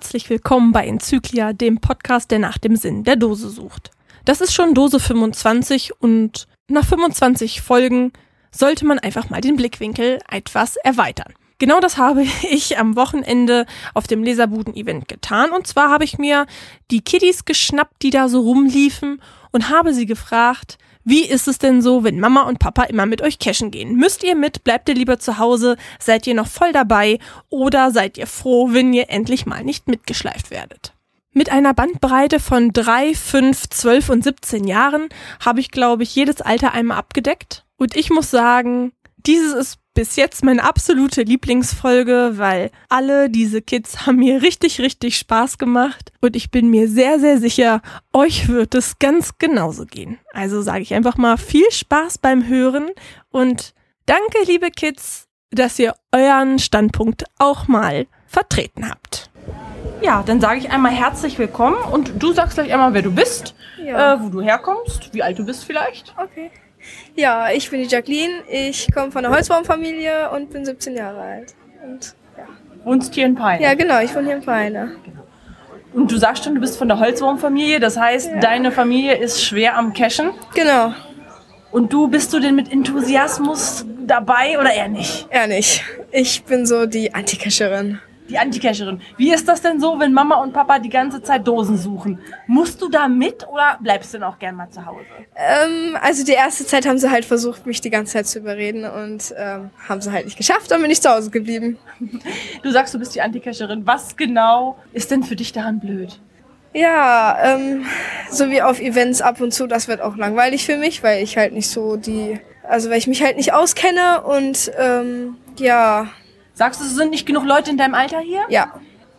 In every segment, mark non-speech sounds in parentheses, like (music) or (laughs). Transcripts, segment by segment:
Herzlich willkommen bei Enzyklia, dem Podcast, der nach dem Sinn der Dose sucht. Das ist schon Dose 25 und nach 25 Folgen sollte man einfach mal den Blickwinkel etwas erweitern. Genau das habe (laughs) ich am Wochenende auf dem Leserbuden-Event getan. Und zwar habe ich mir die Kiddies geschnappt, die da so rumliefen und habe sie gefragt, wie ist es denn so, wenn Mama und Papa immer mit euch cashen gehen? Müsst ihr mit? Bleibt ihr lieber zu Hause? Seid ihr noch voll dabei? Oder seid ihr froh, wenn ihr endlich mal nicht mitgeschleift werdet? Mit einer Bandbreite von drei, fünf, zwölf und 17 Jahren habe ich, glaube ich, jedes Alter einmal abgedeckt. Und ich muss sagen, dieses ist bis jetzt meine absolute Lieblingsfolge, weil alle diese Kids haben mir richtig, richtig Spaß gemacht und ich bin mir sehr, sehr sicher, euch wird es ganz genauso gehen. Also sage ich einfach mal viel Spaß beim Hören und danke, liebe Kids, dass ihr euren Standpunkt auch mal vertreten habt. Ja, dann sage ich einmal herzlich willkommen und du sagst gleich einmal, wer du bist, Ja. äh, wo du herkommst, wie alt du bist vielleicht. Okay. Ja, ich bin die Jacqueline. Ich komme von der Holzbaumfamilie und bin 17 Jahre alt. Und ja. Wohnst hier in Peine. Ja, genau, ich wohne hier in Peine. Und du sagst schon, du bist von der Holzwurmfamilie, das heißt, deine Familie ist schwer am Cashen. Genau, Und du, bist du denn mit Enthusiasmus dabei oder eher nicht? eher nicht. Ich bin so die Antikascherin. Die Anticacherin. Wie ist das denn so, wenn Mama und Papa die ganze Zeit Dosen suchen? Musst du da mit oder bleibst du denn auch gern mal zu Hause? Ähm, also die erste Zeit haben sie halt versucht, mich die ganze Zeit zu überreden und ähm, haben sie halt nicht geschafft, dann bin ich zu Hause geblieben. Du sagst, du bist die Anticacherin. Was genau ist denn für dich daran blöd? Ja, ähm, so wie auf Events ab und zu, das wird auch langweilig für mich, weil ich halt nicht so die, also weil ich mich halt nicht auskenne und ähm, ja, Sagst du, es sind nicht genug Leute in deinem Alter hier? ja.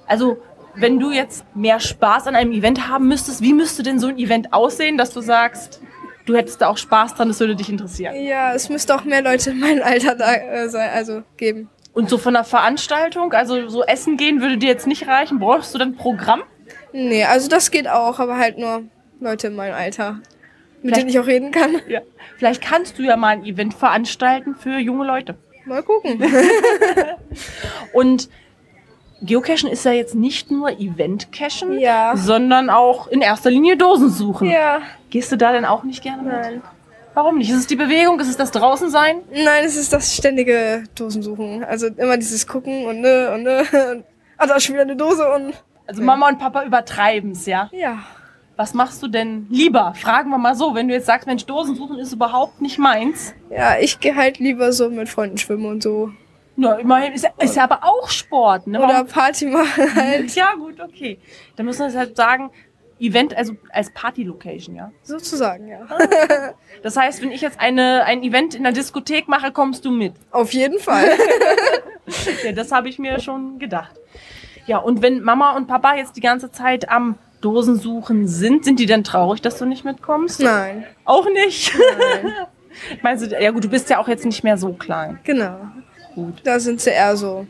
Also, wenn du jetzt mehr Spaß an einem Event haben müsstest, wie müsste denn so ein Event aussehen, dass du sagst, du hättest da auch Spaß dran, das würde dich interessieren? Ja, es müsste auch mehr Leute in meinem Alter da äh, sein, also geben. Und so von der Veranstaltung, also so essen gehen würde dir jetzt nicht reichen, brauchst du dann Programm? Nee, also das geht auch, aber halt nur Leute in meinem Alter, mit Vielleicht- denen ich auch reden kann. Ja. Vielleicht kannst du ja mal ein Event veranstalten für junge Leute. Mal gucken. (laughs) Und Geocachen ist ja jetzt nicht nur Event-Cachen, Ja. sondern auch in erster Linie Dosen suchen. ja, Gehst du da denn auch nicht gerne mit? nein. Warum nicht? Ist es die Bewegung? Ist es das Draußensein? Nein, es ist das ständige Dosensuchen. Also immer dieses Gucken und ne und ne. (laughs) Und, ah, da ist schon wieder eine Dose und. Also Mama und Papa übertreiben's, ja? Ja. Was machst du denn lieber? Fragen wir mal so, wenn du jetzt sagst, Mensch, Dosen suchen ist überhaupt nicht meins. Ja, ich gehe halt lieber so mit Freunden schwimmen und so. Na, immerhin ist ja, ist ja aber auch Sport, ne? Oder Party machen halt. Ja, gut, okay. Dann müssen wir jetzt halt sagen, Event, also als Party-Location, ja. Sozusagen, ja. Das heißt, wenn ich jetzt eine, ein Event in der Diskothek mache, kommst du mit. Auf jeden Fall. (laughs) Ja, das habe ich mir schon gedacht. Ja, und wenn Mama und Papa jetzt die ganze Zeit am Dosensuchen sind, sind die dann traurig, dass du nicht mitkommst? Nein. Auch nicht. Nein. (laughs) Meinst du, ja gut, du bist ja auch jetzt nicht mehr so klein. Genau. Gut. Da sind sie eher so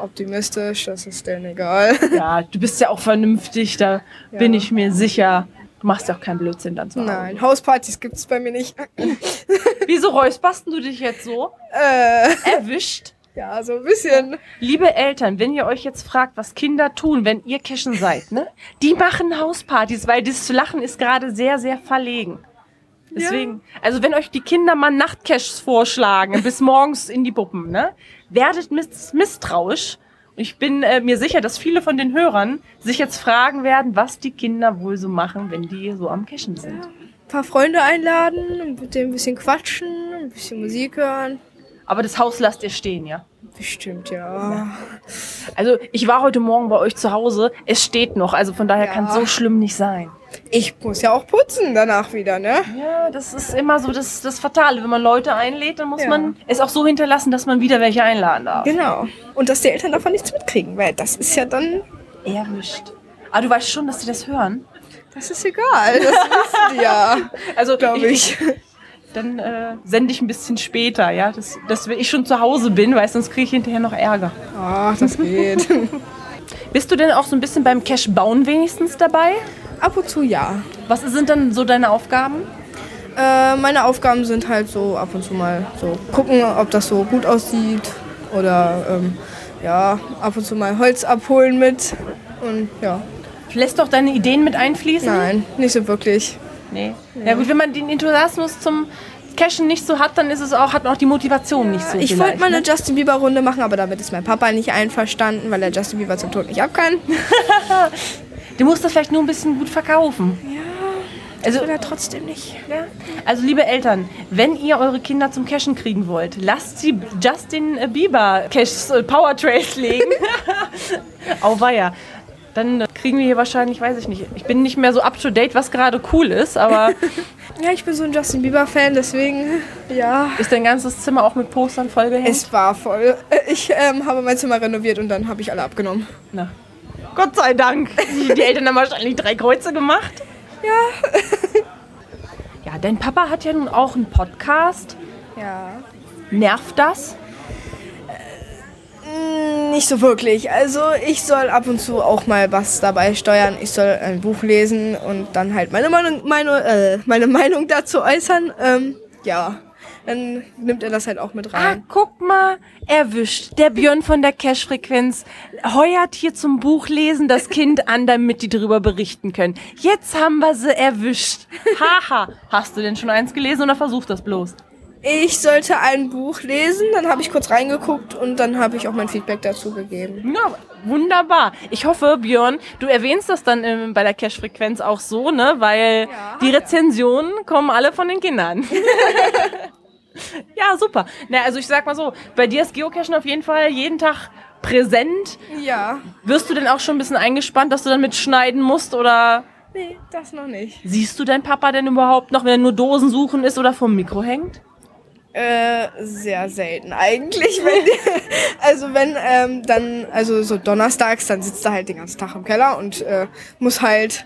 optimistisch, das ist denen egal. (laughs) Ja, du bist ja auch vernünftig, da Ja. bin ich mir sicher. Du machst ja auch keinen Blödsinn dann zu Hause. Nein, Hauspartys gibt's bei mir nicht. (laughs) Wieso räusperst du dich jetzt so? Äh, Erwischt. Ja, so ein bisschen. Liebe Eltern, wenn ihr euch jetzt fragt, was Kinder tun, wenn ihr Cashen seid, ne? Die machen Hauspartys, weil das Lachen ist gerade sehr, sehr verlegen. Deswegen, also wenn euch die Kinder mal Nachtcaches vorschlagen, bis morgens in die Puppen, ne? Werdet miss misstrauisch. Und ich bin äh, mir sicher, dass viele von den Hörern sich jetzt fragen werden, was die Kinder wohl so machen, wenn die so am Cashen sind. Ein paar Freunde einladen, mit denen ein bisschen quatschen, ein bisschen Musik hören. Aber das Haus lasst ihr stehen, ja? Bestimmt, ja. Also ich war heute Morgen bei euch zu Hause. Es steht noch, also von daher Ja. kann es so schlimm nicht sein. Ich muss ja auch putzen danach wieder, ne? Ja, das ist immer so das, das Fatale. Wenn man Leute einlädt, dann muss Ja. man es auch so hinterlassen, dass man wieder welche einladen darf. Genau. Und dass die Eltern davon nichts mitkriegen, weil das ist ja dann, Erwischt. Aber du weißt schon, dass die das hören. das ist egal. Das wissen die ja, (laughs) Also glaube ich. Dann äh, sende ich ein bisschen später, ja. Das, dass ich schon zu Hause bin, weil sonst kriege ich hinterher noch Ärger. Ach, das geht. (laughs) Bist du denn auch so ein bisschen beim Cash bauen wenigstens dabei? Ab und zu ja. Was sind dann so deine Aufgaben? Äh, meine Aufgaben sind halt so ab und zu mal so gucken, ob das so gut aussieht oder ähm, ja, ab und zu mal Holz abholen mit. Und ja, Lässt doch deine Ideen mit einfließen? nein, nicht so wirklich. Nee. Ja gut, wenn man den Enthusiasmus zum Cashen nicht so hat, dann ist es auch, hat man auch die Motivation nicht so. Ich wollte mal eine ne? Justin Bieber Runde machen, aber damit ist mein Papa nicht einverstanden, weil er Justin Bieber zum Tod nicht ab kann. (laughs) Du musst das vielleicht nur ein bisschen gut verkaufen. Also will er trotzdem nicht. Ja. Also liebe Eltern, wenn ihr eure Kinder zum Cashen kriegen wollt, lasst sie Justin Bieber Cash äh, Power Trails legen. (laughs) Auweia. Dann kriegen wir hier wahrscheinlich, weiß ich nicht, ich bin nicht mehr so up to date, was gerade cool ist, aber (laughs) Ja, ich bin so ein Justin Bieber Fan, deswegen ja. ist dein ganzes Zimmer auch mit Postern vollgehängt? Es war voll. Äh, Ich ähm, habe mein Zimmer renoviert und dann habe ich alle abgenommen. Na. Gott sei Dank. Die, die Eltern haben wahrscheinlich drei Kreuze gemacht. Ja. (laughs) ja, dein Papa hat ja nun auch einen Podcast. Ja. Nervt das? Mm, Nicht so wirklich. Also ich soll ab und zu auch mal was dabei steuern. Ich soll ein Buch lesen und dann halt meine Meinung, meine, äh, meine Meinung dazu äußern. Ähm, ja, dann nimmt er das halt auch mit Ah, rein. guck mal, erwischt. Der Björn von der Cash-Frequenz heuert hier zum Buchlesen das Kind an, damit die darüber berichten können. Jetzt haben wir sie erwischt. Haha. Hast du denn schon eins gelesen oder versucht das bloß? Ich sollte ein Buch lesen, dann habe ich kurz reingeguckt und dann habe ich auch mein Feedback dazu gegeben. Ja, wunderbar. Ich hoffe, Björn, du erwähnst das dann ähm, bei der Cash-Frequenz auch so, ne? Weil die Rezensionen kommen alle von den Kindern. (laughs) ja, super. Na, also ich sag mal so, bei dir ist Geocachen auf jeden Fall jeden Tag präsent. Ja. Wirst du denn auch schon ein bisschen eingespannt, dass du dann mitschneiden musst oder Nee, das noch nicht. siehst du deinen Papa denn überhaupt noch, wenn er nur Dosen suchen ist oder vom Mikro hängt? Äh, sehr selten eigentlich. Wenn, (laughs) also wenn ähm, dann, also so donnerstags, dann sitzt er halt den ganzen Tag im Keller und äh, muss halt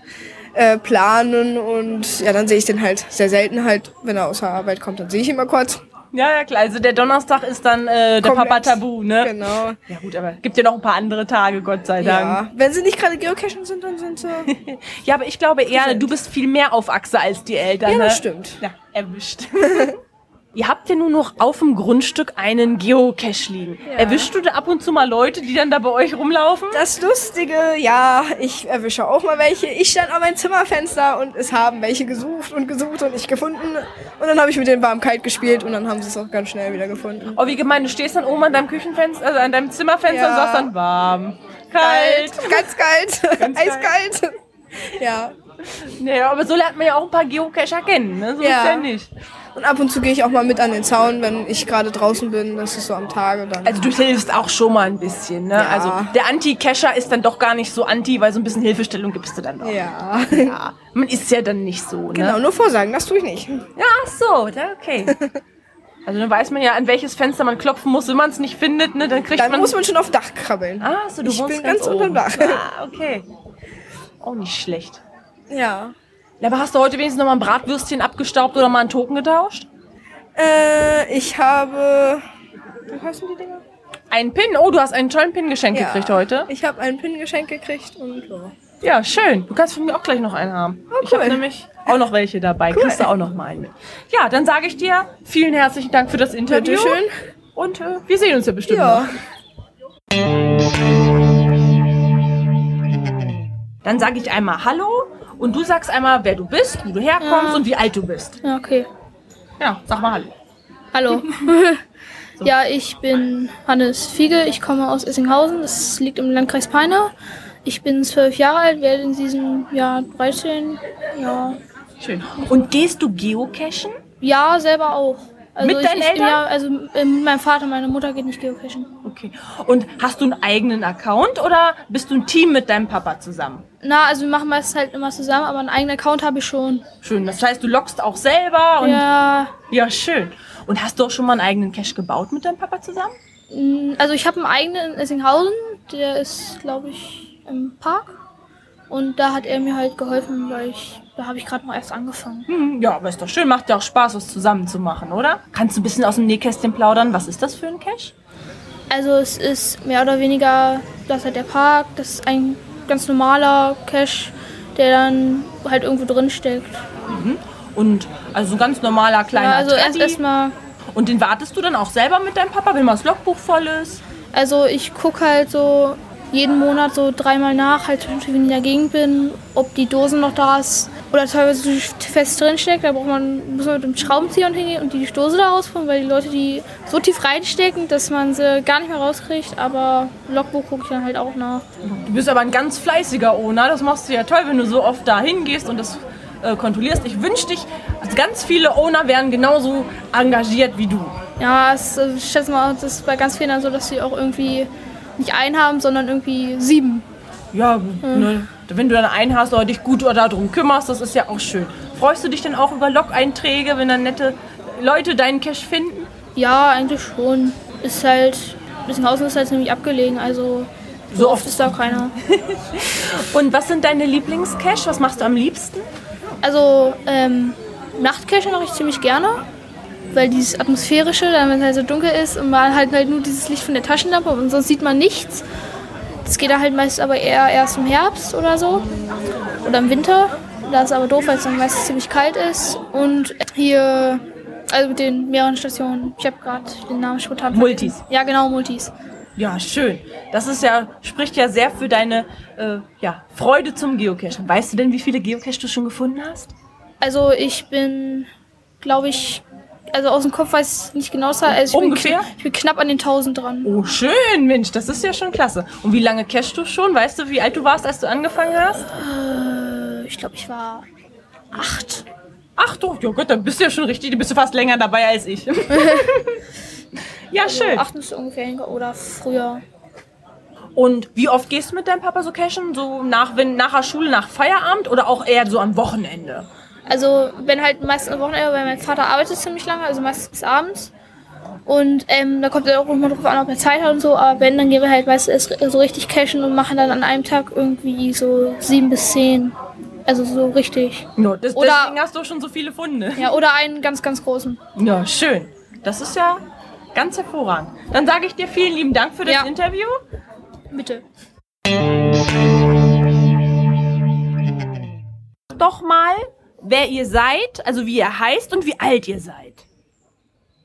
äh, planen und ja, dann sehe ich den halt sehr selten halt, wenn er aus der Arbeit kommt, dann sehe ich ihn mal kurz. Ja, ja, klar. Also der Donnerstag ist dann äh, der Komplett. Papa Tabu, ne? Genau. Ja gut, aber gibt ja noch ein paar andere Tage, Gott sei Dank. Ja. Wenn sie nicht gerade geocachen sind, dann sind sie. (laughs) Ja, aber ich glaube eher, du bist viel mehr auf Achse als die Eltern. Ja, ne? das stimmt. Ja, erwischt. (laughs) Ihr habt ja nur noch auf dem Grundstück einen Geocache liegen. Erwischst du da ab und zu mal Leute, die dann da bei euch rumlaufen? Das Lustige, ja, ich erwische auch mal welche. Ich stand an meinem Zimmerfenster und es haben welche gesucht und gesucht und nicht gefunden. Und dann habe ich mit denen warm kalt gespielt und dann haben sie es auch ganz schnell wieder gefunden. Oh, wie gemein, du stehst dann oben an deinem Küchenfenster, also an deinem Zimmerfenster Ja. und sagst dann warm, kalt. Ganz kalt. (laughs) Ganz Eiskalt. Ja. Naja, aber so lernt man ja auch ein paar Geocacher kennen, ne? So Ja. ist ja nicht. Und ab und zu gehe ich auch mal mit an den Zaun, wenn ich gerade draußen bin. Das ist so am Tage dann. Also du hilfst auch schon mal ein bisschen, ne? Ja. Also der Anti-Cacher ist dann doch gar nicht so anti, weil so ein bisschen Hilfestellung gibst du dann doch. ja. Ja, man ist ja dann nicht so, ne? Genau, nur vorsagen, das tue ich nicht. Ja, ach so, da, okay. (laughs) Also dann weiß man ja, an welches Fenster man klopfen muss. Wenn man es nicht findet, ne, dann kriegt Dann man... muss man schon auf Dach krabbeln. ah, so, du Ich wohnst bin ganz unterm oben. Dach. Ah, okay. Auch nicht schlecht. Ja. Ja, aber hast du heute wenigstens noch mal ein Bratwürstchen abgestaubt oder mal einen Token getauscht? Äh, ich habe. Wie heißen die Dinger? Einen Pin? Oh, du hast einen tollen Pin geschenkt gekriegt heute. Ich habe ein Pin-Geschenk gekriegt und ja. Ja, schön. Du kannst von mir auch gleich noch einen haben. Ich habe cool. nämlich auch noch welche dabei. Kriegst du auch noch mal einen mit. Ja, dann sage ich dir vielen herzlichen Dank für das Interview. Bitteschön. Und äh, wir sehen uns ja bestimmt Ja. noch. Dann sage ich einmal Hallo und du sagst einmal, wer du bist, wo du herkommst Ja. und wie alt du bist. Ja, okay. Ja, sag mal Hallo. Hallo. (laughs) Ja, ich bin Hannes Fiege. Ich komme aus Essinghausen. Das liegt im Landkreis Peine. Ich bin zwölf Jahre alt, werde in diesem Jahr 13. Ja, Schön. Und gehst du geocachen? ja selber auch. Also Mit ich, deinen ich, Eltern? Ja, also mit meinem Vater, meine Mutter geht nicht geocachen. Okay. Und hast du einen eigenen Account oder bist du ein Team mit deinem Papa zusammen? Na, also wir machen meistens halt immer zusammen, aber einen eigenen Account habe ich schon. Schön. Das heißt, du loggst auch selber und Ja, ja, schön. Und hast du auch schon mal einen eigenen Cache gebaut mit deinem Papa zusammen? mh, also ich habe einen eigenen in Essinghausen. Der ist, glaube ich, im Park. Und da hat er mir halt geholfen, weil ich, da habe ich gerade noch erst angefangen. Hm, ja, aber ist doch schön. Macht ja auch Spaß, was zusammen zu machen, oder? Kannst du ein bisschen aus dem Nähkästchen plaudern? Was ist das für ein Cache? Also es ist mehr oder weniger, das ist halt der Park, das ist ein ganz normaler Cache, der dann halt irgendwo drin steckt. Und also ein ganz normaler kleiner Ja, also erst erstmal, Und den wartest du dann auch selber mit deinem Papa, wenn mal das Logbuch voll ist? Also ich gucke halt so jeden Monat so dreimal nach, halt wenn ich in der Gegend bin, ob die Dose noch da ist oder teilweise fest drin steckt. Da braucht man, muss man mit dem Schraubenzieher hingehen und die Dose da rausholen, weil die Leute die so tief reinstecken, dass man sie gar nicht mehr rauskriegt. Aber Logbuch gucke ich dann halt auch nach. Du bist aber ein ganz fleißiger Owner. Das machst du ja toll, wenn du so oft da hingehst und das äh, kontrollierst. Ich wünsche dich, also ganz viele Owner wären genauso engagiert wie du. Ja, es, äh, ich schätze mal, das ist bei ganz vielen so, dass sie auch irgendwie nicht einen haben, sondern irgendwie sieben. Ja, ne, wenn du dann einen hast oder dich gut oder darum kümmerst, das ist ja auch schön. Freust du dich denn auch über Log-Einträge, wenn dann nette Leute deinen Cash finden? Ja, eigentlich schon. Ist halt, Bissenhausen ist halt ziemlich abgelegen, also so oft ist da keiner. (laughs) Und was sind deine Lieblingscash? Was machst du am liebsten? Also, ähm, Nachtcache mache ich ziemlich gerne, weil dieses atmosphärische, dann wenn es halt so dunkel ist und man halt halt nur dieses Licht von der Taschenlampe und sonst sieht man nichts. Das geht da halt meist aber eher erst im Herbst oder so oder im Winter. Da ist aber doof, weil es dann meistens ziemlich kalt ist. Und hier, also mit den mehreren Stationen, ich habe gerade den Namen spontan Multis. vergessen. Ja, genau, Multis. Ja, schön. Das ist ja, spricht ja sehr für deine äh, ja, Freude zum Geocachen. Weißt du denn, wie viele Geocache du schon gefunden hast? Also ich bin, glaube ich, also aus dem Kopf weiß ich nicht genau, also ich Ungefähr? Bin, ich bin knapp an den 1000 dran. Oh, schön, Mensch, das ist ja schon klasse. Und wie lange cachst du schon? Weißt du, wie alt du warst, als du angefangen hast? Äh, Ich glaube, ich war acht. Ach doch, ja Gott, dann bist du ja schon richtig, du bist ja fast länger dabei als ich. (laughs) ja, schön. Acht ist ungefähr oder früher. Und wie oft gehst du mit deinem Papa so cashen? So nach, wenn, nach der Schule, nach Feierabend oder auch eher so am Wochenende? Also wenn halt meistens am Wochenende, weil mein Vater arbeitet ziemlich lange, also meistens bis abends. Und ähm, da kommt er auch immer drauf an, ob er Zeit hat und so. Aber wenn, dann gehen wir halt meistens so richtig cashen und machen dann an einem Tag irgendwie so sieben bis zehn. Also so richtig. No, das, Oder- deswegen hast du schon so viele Funde. Ja, oder einen ganz, ganz großen. Ja, schön. Das ist ja ganz hervorragend. Dann sage ich dir vielen lieben Dank für das Ja. Interview. Bitte. Doch mal, wer ihr seid, also wie ihr heißt und wie alt ihr seid.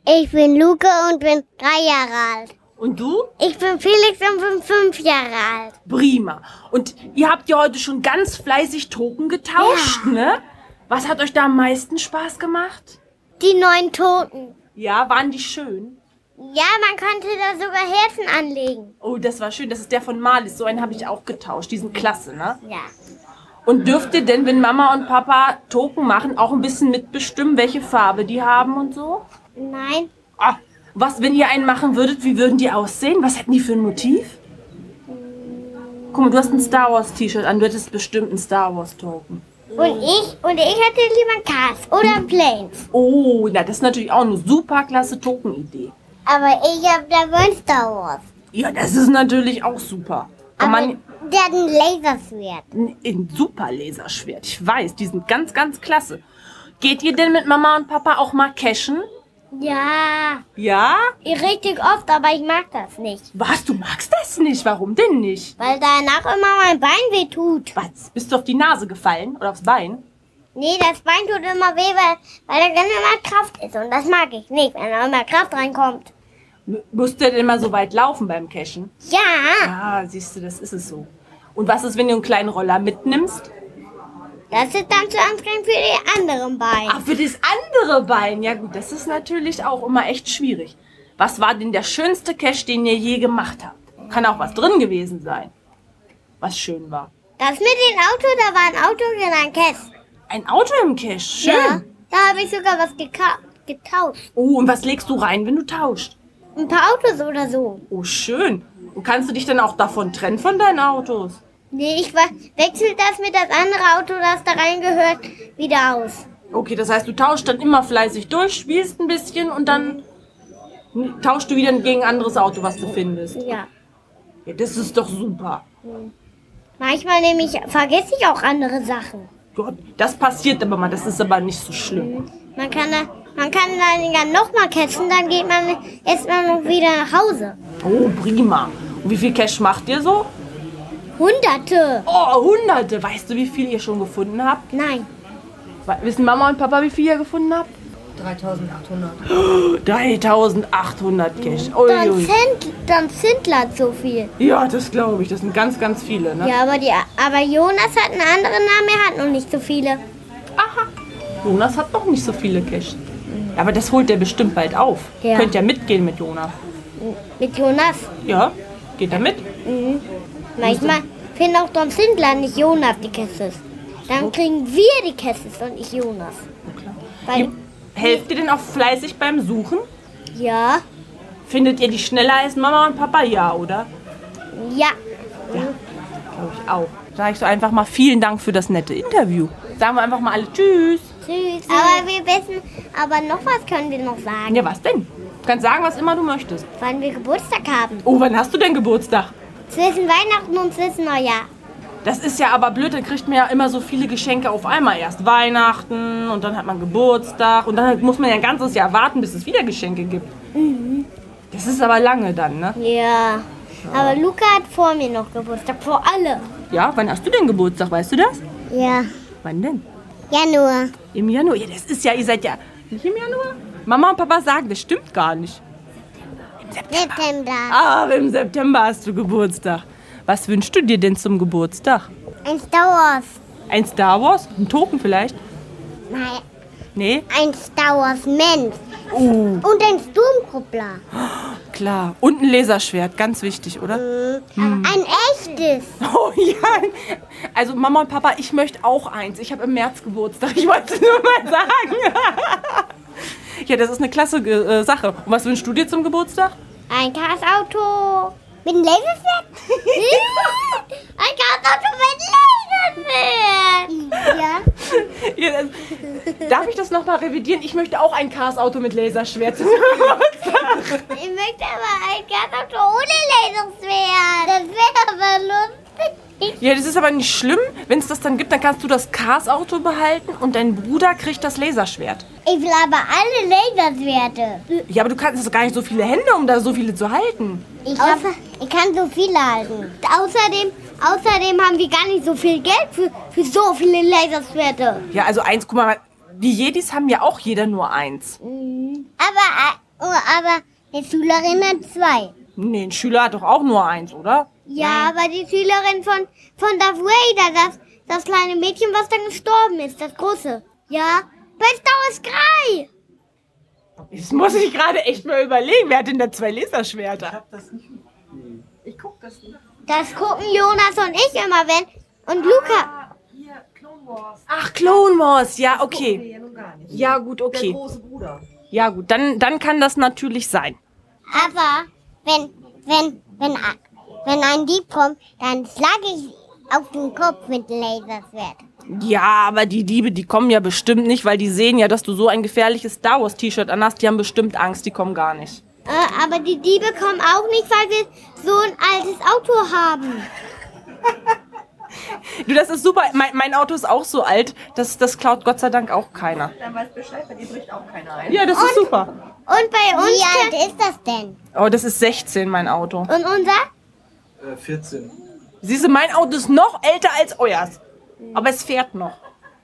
Ich bin Luke und bin drei Jahre alt. Und du? Ich bin Felix und bin fünf Jahre alt. Prima. Und ihr habt ja heute schon ganz fleißig Token getauscht, ne? Was hat euch da am meisten Spaß gemacht? Die neun Toten. Ja, waren die schön? Ja, man konnte da sogar Herzen anlegen. Oh, das war schön. Das ist der von Malis. So einen habe ich auch getauscht. Die sind klasse, ne? Ja. Und dürft ihr denn, wenn Mama und Papa Token machen, auch ein bisschen mitbestimmen, welche Farbe die haben und so? Nein. Ah, was, wenn ihr einen machen würdet, wie würden die aussehen? Was hätten die für ein Motiv? Guck mal, du hast ein Star Wars T-Shirt an, du hättest bestimmt einen Star Wars Token. Und ich, und ich hätte lieber Cars oder Planes. Oh, na, das ist natürlich auch eine super klasse Token-Idee. Aber ich hab da wohl Star Wars. Ja, das ist natürlich auch super. Kann Aber man der hat ein Laserschwert. ein, ein super Laserschwert. Ich weiß, die sind ganz, ganz klasse. Geht ihr denn mit Mama und Papa auch mal cashen? Ja. Ja? Richtig oft, aber ich mag das nicht. Was, du magst das nicht? Warum denn nicht? Weil danach immer mein Bein weh tut. Was, bist du auf die Nase gefallen oder aufs Bein? Nee, das Bein tut immer weh, weil, weil da dann immer Kraft ist. Und das mag ich nicht, wenn da immer Kraft reinkommt. M- Musst du denn immer so weit laufen beim Cashen? Ja. Ah, siehst du, das ist es so. Und was ist, wenn du einen kleinen Roller mitnimmst? Das ist dann zu anstrengend für die anderen Beine. Ach, für das andere Bein. Ja gut, das ist natürlich auch immer echt schwierig. Was war denn der schönste Cache, den ihr je gemacht habt? Kann auch was drin gewesen sein. Was schön war. Das mit dem Auto, da war ein Auto in ein Kess. Ein Auto im Cache. Schön. Ja. Da habe ich sogar was getauscht. Oh, und was legst du rein, wenn du tauscht? Ein paar Autos oder so. Oh, schön. Und kannst du dich dann auch davon trennen von deinen Autos? Nee, ich we- wechsel das mit das andere Auto, das da reingehört, wieder aus. Okay, das heißt, du tauschst dann immer fleißig durch, spielst ein bisschen und dann tauschst du wieder gegen ein anderes Auto, was du findest. Ja. Ja, das ist doch super. Manchmal nämlich vergesse ich auch andere Sachen. Gott, das passiert aber mal, das ist aber nicht so schlimm. Man kann da, man kann dann ja nochmal catchen, dann geht man erstmal wieder nach Hause. Oh, prima. Und wie viel Cash macht ihr so? Hunderte. Oh, hunderte. Weißt du, wie viel ihr schon gefunden habt? Nein. Wissen Mama und Papa, wie viel ihr gefunden habt? 3800. 3800 Cash. Dann Uiui. sind, dann sind das so viel. Ja, das glaube ich. Das sind ganz, ganz viele. Ne? Ja, aber, die, aber Jonas hat einen anderen Namen, er hat noch nicht so viele. Jonas hat noch nicht so viele Cash. Aber das holt er bestimmt bald auf. Ja. Könnt ja mitgehen mit Jonas. Mit Jonas. Ja, geht er mit? Manchmal finden auch Don Sindler nicht Jonas die Kästes. Dann kriegen wir die Kästes und nicht Jonas. Weil, Helft ihr denn auch fleißig beim Suchen? ja, Findet ihr die schneller als Mama und Papa? Ja, oder? ja. Glaube ich auch. Sag ich so einfach mal vielen Dank für das nette Interview. Sagen wir einfach mal alle Tschüss. Tschüss. Aber wir wissen, aber noch was können wir noch sagen. Ja, was denn? Du kannst sagen, was immer du möchtest. Wann wir Geburtstag haben. Oh, wann hast du denn Geburtstag? Zwischen Weihnachten und zwischen Neujahr. Das ist ja aber blöd, dann kriegt man ja immer so viele Geschenke auf einmal. Erst Weihnachten und dann hat man Geburtstag und dann muss man ja ein ganzes Jahr warten, bis es wieder Geschenke gibt. Das ist aber lange dann, ne? Ja. Aber Luca hat vor mir noch Geburtstag. Vor alle. Ja, wann hast du denn Geburtstag, weißt du das? Ja. Wann denn? Januar. Im Januar? Ja, das ist ja, ihr seid ja nicht im Januar? Mama und Papa sagen, das stimmt gar nicht. September. Ah, im September hast du Geburtstag. Was wünschst du dir denn zum Geburtstag? Ein Star Wars. Ein Star Wars? Ein Token vielleicht? Nein, Nee? ein Star Wars Mensch. Oh, Und ein Sturmtruppler. klar. Und ein Laserschwert, ganz wichtig, oder? Ein echtes. (laughs) Oh ja. Also Mama und Papa, ich möchte auch eins. Ich habe im März Geburtstag. Ich wollte es nur mal sagen. (laughs) ja, das ist eine klasse äh, Sache. Und was wünschst du dir zum Geburtstag? Ein Chaosauto. Mit einem Laserschwert? (laughs) ein Chaosauto mit Laserschwert. Ja. Ja, das, darf ich das nochmal revidieren? Ich möchte auch ein Cars-Auto mit Laserschwert. (laughs) Ich möchte aber ein Chaosauto ohne Laserschwert. Das wäre aber lustig. Ja, das ist aber nicht schlimm. Wenn es das dann gibt, dann kannst du das Cars-Auto behalten und dein Bruder kriegt das Laserschwert. Ich will aber alle Laserschwerte. Ja, aber du kannst hast gar nicht so viele Hände, um da so viele zu halten. Ich, hab, ich kann so viele halten. Außerdem, außerdem haben wir gar nicht so viel Geld für, für so viele Laserschwerte. Ja, also eins, guck mal, die Jedis haben ja auch jeder nur eins. Aber, äh, oh, aber die Schülerin hat zwei. Nee, ein Schüler hat doch auch nur eins, oder? Ja, aber die Schülerin von, von Darth Vader, das, das kleine Mädchen, was dann gestorben ist, das große. Ja, bei Star Wars 3. Das muss ich gerade echt mal überlegen. Wer hat denn da zwei Laserschwerter? Das gucken Jonas und ich immer, wenn. Und Luca. Ach, Clone Wars. Ja, okay. Ja, gut, okay. Große Bruder. Ja, gut, dann, dann kann das natürlich sein. Aber wenn, wenn, wenn, wenn ein Dieb kommt, dann schlage ich auf den Kopf mit dem Laserschwert. Ja, aber die Diebe, die kommen ja bestimmt nicht, weil die sehen ja, dass du so ein gefährliches Star Wars T-Shirt anhast. Die haben bestimmt Angst, die kommen gar nicht. Äh, aber die Diebe kommen auch nicht, weil wir so ein altes Auto haben. Du, das ist super. Mein, mein Auto ist auch so alt. Das, das klaut Gott sei Dank auch keiner. Dann weiß Bescheid, bei dir bricht auch keiner ein. Ja, das ist super. Und bei uns. Wie alt ist das denn? Oh, das ist 16, mein Auto. Und unser? Äh, 14. Siehst du, mein Auto ist noch älter als euers. Aber es fährt noch.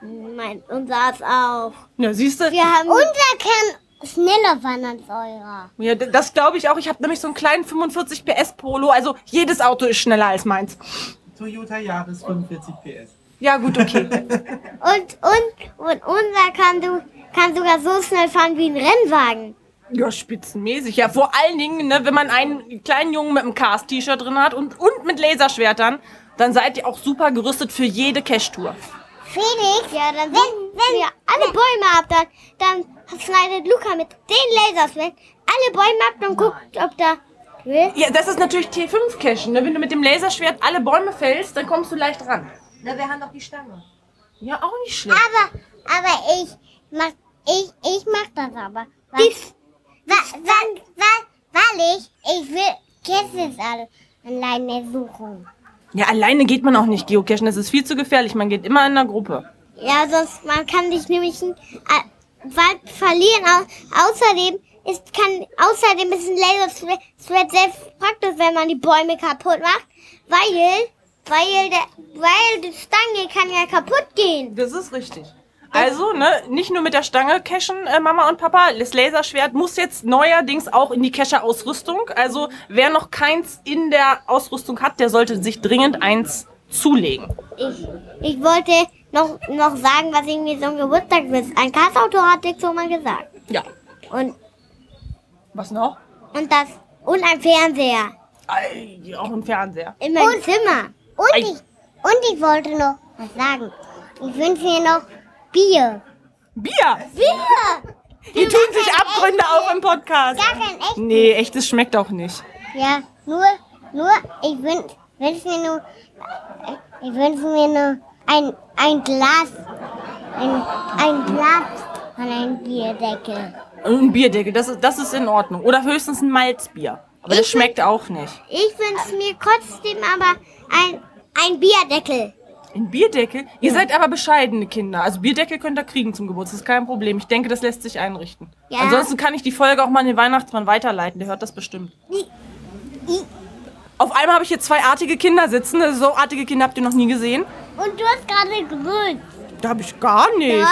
Mein, unser ist auch. Ja, siehst du? Wir haben unser kann schneller fahren als eurer. Ja, d- das glaube ich auch. Ich habe nämlich so einen kleinen 45 PS Polo. Also jedes Auto ist schneller als meins. Toyota Yaris 45 PS. Ja, gut, okay. (laughs) Und, und, und unser kann, du, kann sogar so schnell fahren wie ein Rennwagen. Ja, spitzenmäßig. Ja, vor allen Dingen, ne, wenn man einen kleinen Jungen mit einem Cast-T-Shirt drin hat und, und mit Laserschwertern, dann seid ihr auch super gerüstet für jede Cash-Tour. Felix, ja, dann wenn, wenn wir alle Bäume ab, dann, dann schneidet Luca mit den Laserschwert alle Bäume ab und guckt, ob da will. Ja, das ist natürlich T5-Cashen. Ne? Wenn du mit dem Laserschwert alle Bäume fällst, dann kommst du leicht ran. Na, wir haben doch die Stange. Ja, auch nicht schlecht. Aber, aber ich mach, ich, ich mach das aber. Weil, weil, weil, weil, weil ich, ich will alle alleine suchen. Ja, alleine geht man auch nicht geocachen. Das ist viel zu gefährlich. Man geht immer in einer Gruppe. Ja, sonst, man kann dich nämlich ein äh, Wald verlieren. Au außerdem ist, kann, außerdem ist ein Laserschwert sehr praktisch, wenn man die Bäume kaputt macht, weil, weil der, weil die Stange kann ja kaputt gehen. Das ist richtig. Also, ne, nicht nur mit der Stange cashen, äh, Mama und Papa. Das Laserschwert muss jetzt neuerdings auch in die Kescher-Ausrüstung. Also, wer noch keins in der Ausrüstung hat, der sollte sich dringend eins zulegen. Ich, ich wollte noch, noch sagen, was irgendwie so ein Geburtstagswitz. Ein Kassauto hat ich so mal gesagt. Ja. Und, Was noch? und das, und ein Fernseher. Ei, auch ein Fernseher. In meinem Zimmer. Und Ei. ich, und ich wollte noch was sagen. Ich wünsche mir noch Bier. Bier! Bier! Hier tun sich Abgründe auf im Podcast. Gar kein echt. Nee, echtes schmeckt auch nicht. Ja, nur, nur, ich wünsche wünsch mir nur, ich wünsche mir nur ein, ein Glas, ein, ein Glas von einem Bierdeckel. Ein Bierdeckel, das ist, das ist in Ordnung. Oder höchstens ein Malzbier. Aber das Ich schmeckt auch nicht. Ich wünsche mir trotzdem aber ein, ein Bierdeckel. Ein Bierdeckel? Ihr seid aber bescheidene Kinder. Also Bierdeckel könnt ihr kriegen zum Geburtstag, das ist kein Problem. Ich denke, das lässt sich einrichten. Ja. Ansonsten kann ich die Folge auch mal an den Weihnachtsmann weiterleiten. Der hört das bestimmt. Auf einmal habe ich hier zwei artige Kinder sitzen. So artige Kinder habt ihr noch nie gesehen. Und du hast gerade gerührt. Da habe ich gar nicht. Nein,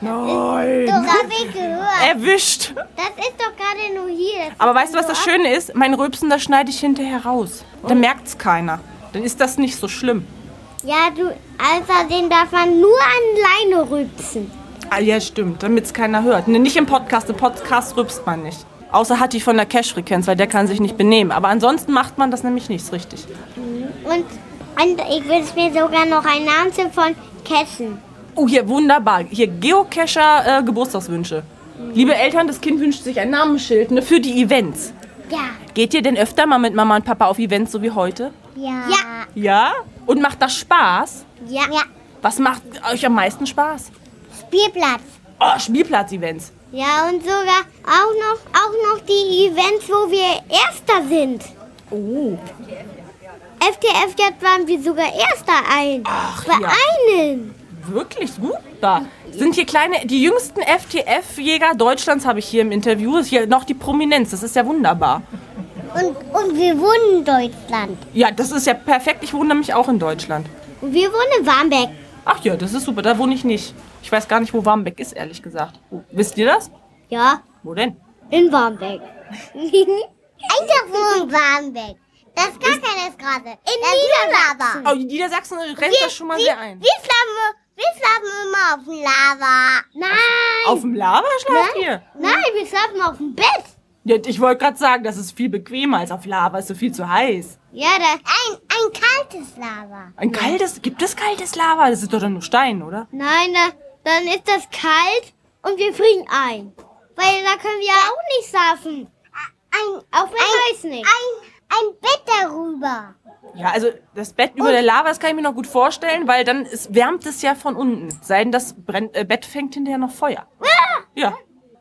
Nein. das habe ich gehört. Erwischt. Das ist doch gerade nur hier. Das Aber weißt du, was das Schöne ist? Mein Rülpsen, das schneide ich hinterher raus. Dann merkt's keiner. Dann ist das nicht so schlimm. Ja, du, außerdem darf man nur an Leine rübsen. Ah, ja, stimmt, damit's keiner hört. Ne, nicht im Podcast. Im Podcast rülpst man nicht. Außer hat die von der Cash-Frequenz, weil der kann sich nicht benehmen. Aber ansonsten macht man das nämlich nicht richtig. Und, und ich wünsche mir sogar noch einen Namen von Kessen. Oh, hier, wunderbar. Hier, Geocacher äh, Geburtstagswünsche. Liebe Eltern, das Kind wünscht sich ein Namensschild ne, für die Events. Ja. Geht ihr denn öfter mal mit Mama und Papa auf Events, so wie heute? Ja. Ja. Ja? Und macht das Spaß? Ja. ja. Was macht euch am meisten Spaß? Spielplatz. Oh, Spielplatz-Events. Ja, und sogar auch noch, auch noch die Events, wo wir Erster sind. Oh. FTF jetzt waren wir sogar Erster ein. Ach, Bei ja. einem. Wirklich super. Sind hier kleine, die jüngsten FTF-Jäger Deutschlands habe ich hier im Interview. Ist hier noch die Prominenz. Das ist ja wunderbar. Und, und wir wohnen in Deutschland. Ja, das ist ja perfekt. Ich wohne nämlich auch in Deutschland. Und wir wohnen in Warmbeck. Ach ja, das ist super. Da wohne ich nicht. Ich weiß gar nicht, wo Warmbeck ist, ehrlich gesagt. Wisst ihr das? Ja, Wo denn? in Warmbeck. (laughs) Einfach so in Warmbeck. Das ist gar keines gerade. In Niedersachsen. Oh, Niedersachsen rennt das schon mal sehr ein. Wir schlafen, wir schlafen immer auf dem Lava. Nein. Auf dem Lava schlaft Nein. ihr? Nein, wir schlafen auf dem Bett. Ja, ich wollte gerade sagen, das ist viel bequemer als auf Lava. Ist so viel zu heiß. Ja, da, ein, ein kaltes Lava. Ein kaltes, gibt es kaltes Lava? Das ist doch dann nur Stein, oder? Nein, da, dann ist das kalt und wir frieren ein. Weil da können wir ja auch nicht schlafen. Ein, auch wenn heiß nicht. Ein, ein Bett darüber. Ja, also das Bett über der Lava, das kann ich mir noch gut vorstellen, weil dann ist, wärmt es ja von unten. Sei denn, das brennt, äh, Bett fängt hinterher noch Feuer. Ja.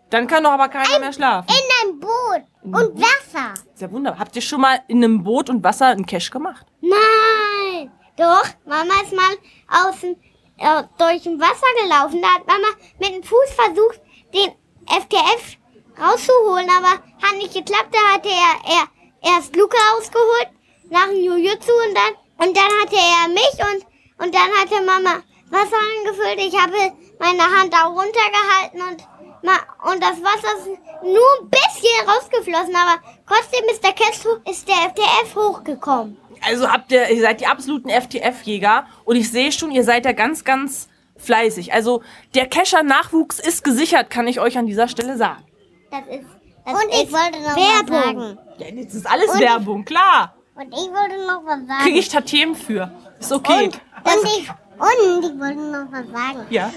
Dann kann doch aber keiner mehr schlafen. In einem Boot und Wasser. Ist ja wunderbar. Habt ihr schon mal in einem Boot und Wasser einen Cache gemacht? Nein. Doch, Mama ist mal außen äh, durch dem Wasser gelaufen. Da hat Mama mit dem Fuß versucht, den FTF rauszuholen, aber hat nicht geklappt. Da hatte er, er erst Luca rausgeholt, nach dem Jujutsu und dann, und dann hatte er mich und, und dann hatte Mama Wasser angefüllt. Ich habe meine Hand auch runtergehalten und, und das Wasser ist nur ein bisschen rausgeflossen, aber trotzdem ist der Kess, ist der FTF hochgekommen. Also habt ihr, ihr seid die absoluten FTF-Jäger und ich sehe schon, ihr seid ja ganz, ganz fleißig. Also der Cacher-Nachwuchs ist gesichert, kann ich euch an dieser Stelle sagen. Das ist. Das und ich wollte noch Werbung. was sagen. Ja, jetzt ist alles Werbung, klar. Und ich wollte noch was sagen. Kriege ich Tatiem für. Ist okay. und, und, ich, und ich wollte noch was sagen. Ja.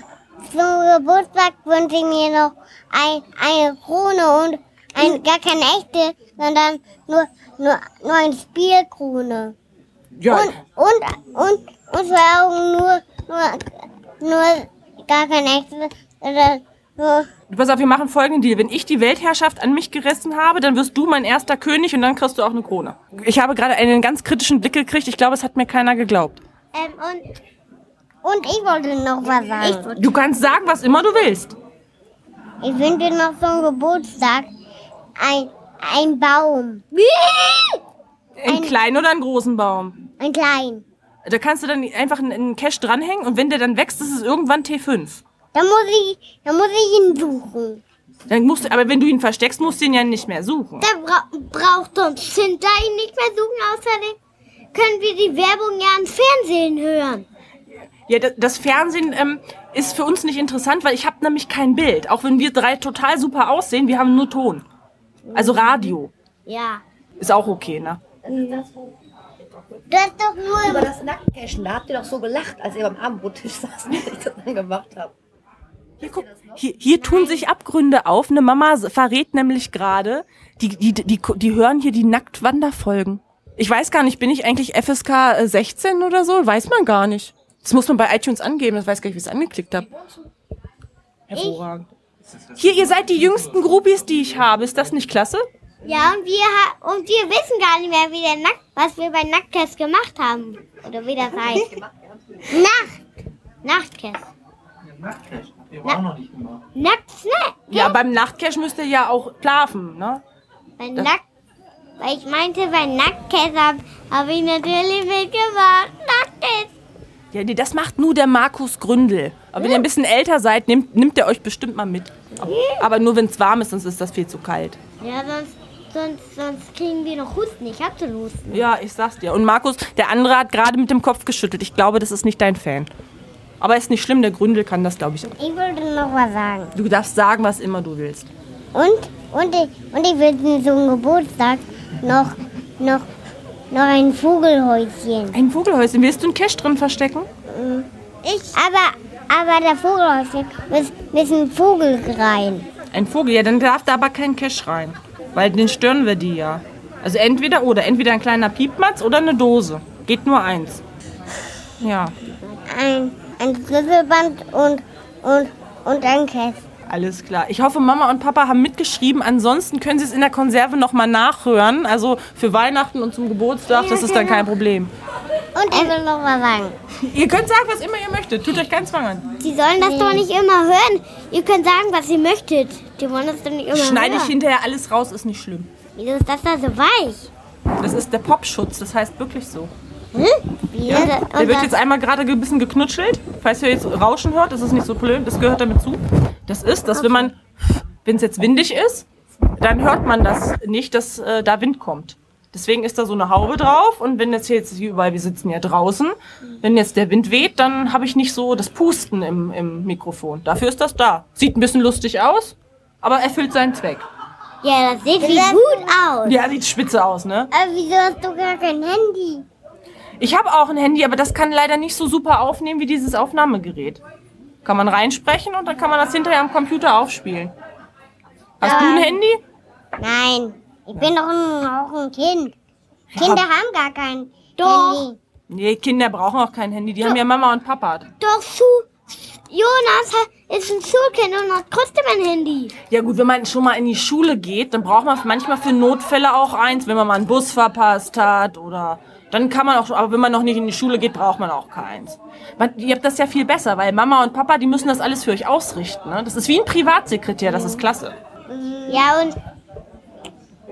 Zum Geburtstag wünsche ich mir noch ein, eine Krone und ein, gar keine echte, sondern nur, nur, nur eine Spielkrone. Ja. Und, und, und, und zwar auch nur, nur, nur gar keine echte, sondern nur, Pass auf, wir machen folgenden Deal. Wenn ich die Weltherrschaft an mich gerissen habe, dann wirst du mein erster König und dann kriegst du auch eine Krone. Ich habe gerade einen ganz kritischen Blick gekriegt. Ich glaube, es hat mir keiner geglaubt. ähm, und, und ich wollte noch was sagen. Du kannst sagen, was immer du willst. Ich wünsche noch zum Geburtstag ein, ein Baum. Einen kleinen oder einen großen Baum. Ein klein. Da kannst du dann einfach einen- einen Cash dranhängen und wenn der dann wächst, ist es irgendwann T5. Dann muss ich, dann muss ich ihn suchen. Dann musst du, aber wenn du ihn versteckst, musst du ihn ja nicht mehr suchen. Der bra braucht uns hinter ihn nicht mehr suchen. Außerdem können wir die Werbung ja im Fernsehen hören. Ja, das, Fernsehen ähm, ist für uns nicht interessant, weil ich habe nämlich kein Bild. Auch wenn wir drei total super aussehen, wir haben nur Ton. Also Radio. Ja. Ist auch okay, ne? Das ist doch nur Über das Nacktcashen, da habt ihr doch so gelacht, als ihr beim Abendbrottisch (laughs) saßt und ich das dann gemacht habe. Hier, guck, hier, hier tun sich Abgründe auf. Eine Mama verrät nämlich gerade, die, die, die, die hören hier die Nacktwanderfolgen. Ich weiß gar nicht, bin ich eigentlich FSK äh, 16 oder so? Weiß man gar nicht. Das muss man bei iTunes angeben, das weiß gar nicht, wie ich es angeklickt habe. Hervorragend. Hier, ihr seid die jüngsten Groupies, die ich habe. Ist das nicht klasse? Ja, und wir, ha und wir wissen gar nicht mehr, wie der Nack was wir bei Nacktest gemacht haben. Oder wie das heißt. (laughs) Nacht. Nacktest. Nachtcash. Habt ihr aber auch noch nicht gemacht. Nackt, ne? Ja, beim Nachtcash müsst ihr ja auch schlafen, ne? Bei Nackt. Weil ich meinte, bei Nacktest habe hab ich natürlich mitgemacht. Nacktest. Ja, nee, das macht nur der Markus Gründel. Aber wenn ihr ein bisschen älter seid, nimmt, nimmt er euch bestimmt mal mit. Aber nur wenn es warm ist, sonst ist das viel zu kalt. Ja, sonst, sonst, sonst kriegen wir noch Husten. Ich hab schon Husten. Ja, ich sag's dir. Und Markus, der andere hat gerade mit dem Kopf geschüttelt. Ich glaube, das ist nicht dein Fan. Aber ist nicht schlimm, der Gründel kann das, glaube ich. auch. Ich wollte noch was sagen. Du darfst sagen, was immer du willst. Und, und ich, und ich will zum Geburtstag noch, noch, noch ein Vogelhäuschen. Ein Vogelhäuschen. Willst du ein Cash drin verstecken? Ich? Aber, aber der Vogelhäuschen muss, muss ein Vogel rein. Ein Vogel, ja, dann darf da aber kein Cash rein. Weil den stören wir die ja. Also entweder oder. Entweder ein kleiner Piepmatz oder eine Dose. Geht nur eins. Ja, Ein, ein Schlüsselband und, und, und ein Käse. alles klar. Ich hoffe, Mama und Papa haben mitgeschrieben. Ansonsten können sie es in der Konserve nochmal nachhören. Also für Weihnachten und zum Geburtstag, das ist dann kein Problem. Und ich will noch was sagen. Ihr könnt sagen, was immer ihr möchtet. Tut euch keinen Zwang an. Sie sollen das doch nicht immer hören. Ihr könnt sagen, was ihr möchtet. Die wollen das doch nicht immer Schneide ich hören. hinterher alles raus, ist nicht schlimm. Wieso ist das da so weich? Das ist der Popschutz, das heißt wirklich so. Hm? Ja, der wird jetzt einmal gerade ein bisschen geknutschelt. Falls ihr jetzt Rauschen hört, das ist nicht so blöd, das gehört damit zu. Das ist, dass wenn man, wenn es jetzt windig ist, dann hört man das nicht, dass äh, da Wind kommt. Deswegen ist da so eine Haube drauf und wenn jetzt hier jetzt hier überall, wir sitzen ja draußen, wenn jetzt der Wind weht, dann habe ich nicht so das Pusten im, im Mikrofon. Dafür ist das da. Sieht ein bisschen lustig aus, aber erfüllt seinen Zweck. ja, das sieht wie gut aus. Ja, sieht spitze aus, ne? Aber wieso hast du gar kein Handy? Ich habe auch ein Handy, aber das kann leider nicht so super aufnehmen wie dieses Aufnahmegerät. Kann man reinsprechen und dann kann man das hinterher am Computer aufspielen. Hast du ein Handy? Nein, ich bin doch ein, auch ein Kind. Kinder haben gar kein Handy. Nee, Kinder brauchen auch kein Handy. Die haben ja Mama und Papa. Doch, Su Jonas hat- ist ein Schulkind und hat trotzdem ein Handy. Ja gut, wenn man schon mal in die Schule geht, dann braucht man manchmal für Notfälle auch eins, wenn man mal einen Bus verpasst hat oder dann kann man auch, aber wenn man noch nicht in die Schule geht, braucht man auch keins. Man, ihr habt das ja viel besser, weil Mama und Papa, die müssen das alles für euch ausrichten. Ne? Das ist wie ein Privatsekretär, das ist klasse. Ja, und,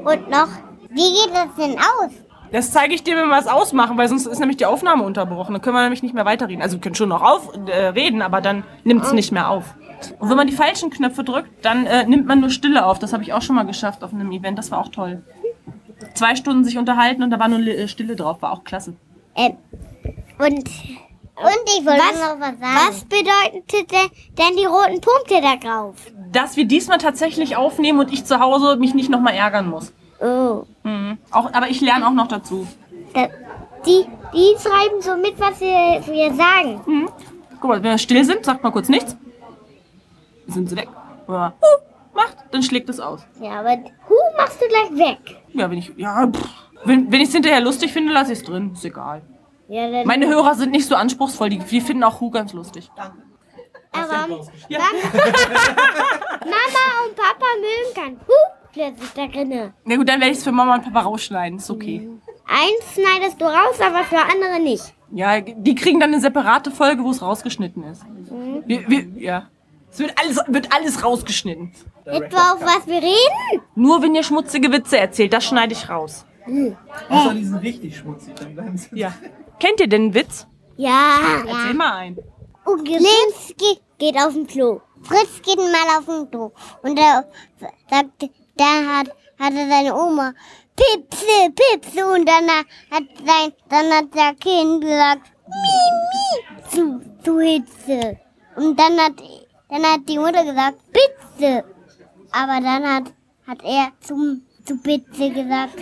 und noch, wie geht das denn aus? Das zeige ich dir, wenn wir es ausmachen, weil sonst ist nämlich die Aufnahme unterbrochen. Dann können wir nämlich nicht mehr weiterreden. Also wir können schon noch auf, äh, reden, aber dann nimmt es nicht mehr auf. Und wenn man die falschen Knöpfe drückt, dann äh, nimmt man nur Stille auf. Das habe ich auch schon mal geschafft auf einem Event. Das war auch toll. Zwei Stunden sich unterhalten und da war nur äh, Stille drauf. War auch klasse. Ähm, und, und ich wollte noch was sagen. Was bedeutet denn, die roten Punkte da drauf? Dass wir diesmal tatsächlich aufnehmen und ich zu Hause mich nicht nochmal ärgern muss. Oh. Mhm. Auch, aber ich lerne auch noch dazu. Da, die, die schreiben so mit, was wir, wir sagen. Mhm. Guck mal, wenn wir still sind, sagt mal kurz nichts. Sind sie weg. Man huh, macht, dann schlägt es aus. Ja, aber Hu machst du gleich weg. Ja, wenn ich, ja, pff. wenn, wenn ich es hinterher lustig finde, lasse ich es drin. Ist egal. Ja, dann, Meine Hörer sind nicht so anspruchsvoll, die, die finden auch Hu ganz lustig. aber Ja. Mama und Papa mögen kein Hu plötzlich da drinnen. Na gut, dann werde ich es für Mama und Papa rausschneiden. Ist okay. Eins schneidest du raus, aber für andere nicht. Ja, die kriegen dann eine separate Folge, wo es rausgeschnitten ist. Wir, wir, ja. Es wird alles, wird alles rausgeschnitten. Etwa auf was wir reden? Nur wenn ihr schmutzige Witze erzählt, das schneide ich raus. Außer die sind richtig schmutzig. Dann bleiben sie Ja. Kennt ihr denn einen Witz? Ja. Erzähl mal einen. Und Links geht, geht auf den Klo. Fritz geht mal auf den Klo. Und da sagt, da hat, hatte seine Oma Pipse, Pipse. Und dann hat sein, dann hat der Kind gesagt, Mimi, zu, zu Hitze. Und dann hat, dann hat die Mutter gesagt, Pizze. Aber dann hat, hat er zum, zu Pizze gesagt,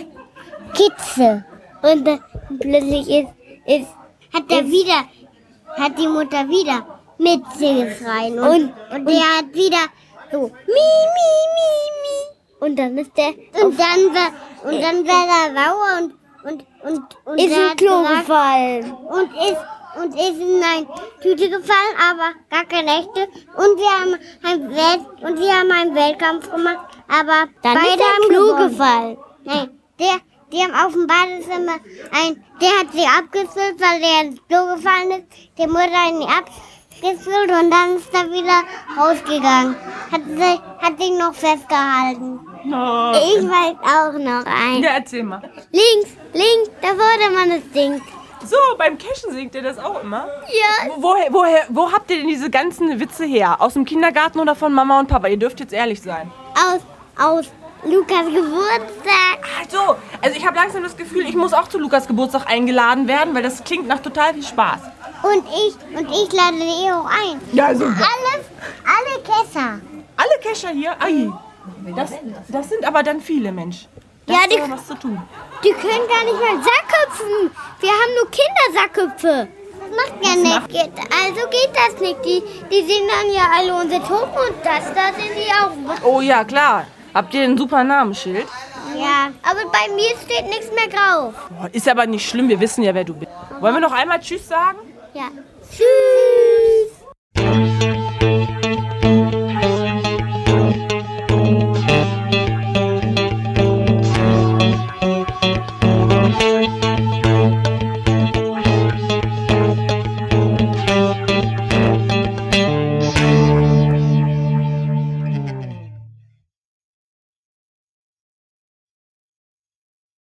Kitze. Und dann plötzlich ist, ist, hat er wieder, hat die Mutter wieder Mitze geschreien. Und, und, der hat wieder so, mi, mi, mi, mi. Und dann ist der, und dann war, und dann war er sauer und, und, und, und Ist hat Klo gefallen. und ist und ist in eine Tüte gefallen, aber gar keine echte. Und wir haben ein Welt und wir haben einen Wettkampf gemacht, aber Dann beide ist er haben gewonnen. gefallen. Nein, der, die haben auf dem Badezimmer ein, der hat sie abgefüllt, weil der ins Klo gefallen ist. Der Mutter hat ihn abgefüllt und dann ist er wieder rausgegangen. Hat, sie, hat ihn noch festgehalten. Oh. Ich weiß auch noch ein. Ja, erzähl mal. Links, links, da wurde man das Ding. So, beim Cashen singt ihr das auch immer? Ja. Wo- Woher, woher, wo habt ihr denn diese ganzen Witze her? Aus dem Kindergarten oder von Mama und Papa? Ihr dürft jetzt ehrlich sein. Aus, aus Lukas Geburtstag. Also, also ich habe langsam das Gefühl, ich muss auch zu Lukas Geburtstag eingeladen werden, weil das klingt nach total viel Spaß. Und ich, und ich lade die auch ein. Ja, super. Alles, alle Kesser. Alle Kescher hier? Ai. Das, das sind aber dann viele, Mensch. Da Ja, die- was zu tun. Die können gar nicht mal Sackhüpfen. Wir haben nur Kindersackhüpfe. Das macht ja nicht. Geht, also geht das nicht. Die, die sehen dann ja alle unsere Truppen und das, da sind die auch. Oh ja, klar. Habt ihr ein super Namensschild? Ja, aber bei mir steht nichts mehr drauf. Boah, ist aber nicht schlimm, wir wissen ja, wer du bist. Wollen wir noch einmal Tschüss sagen? Ja. Tschüss.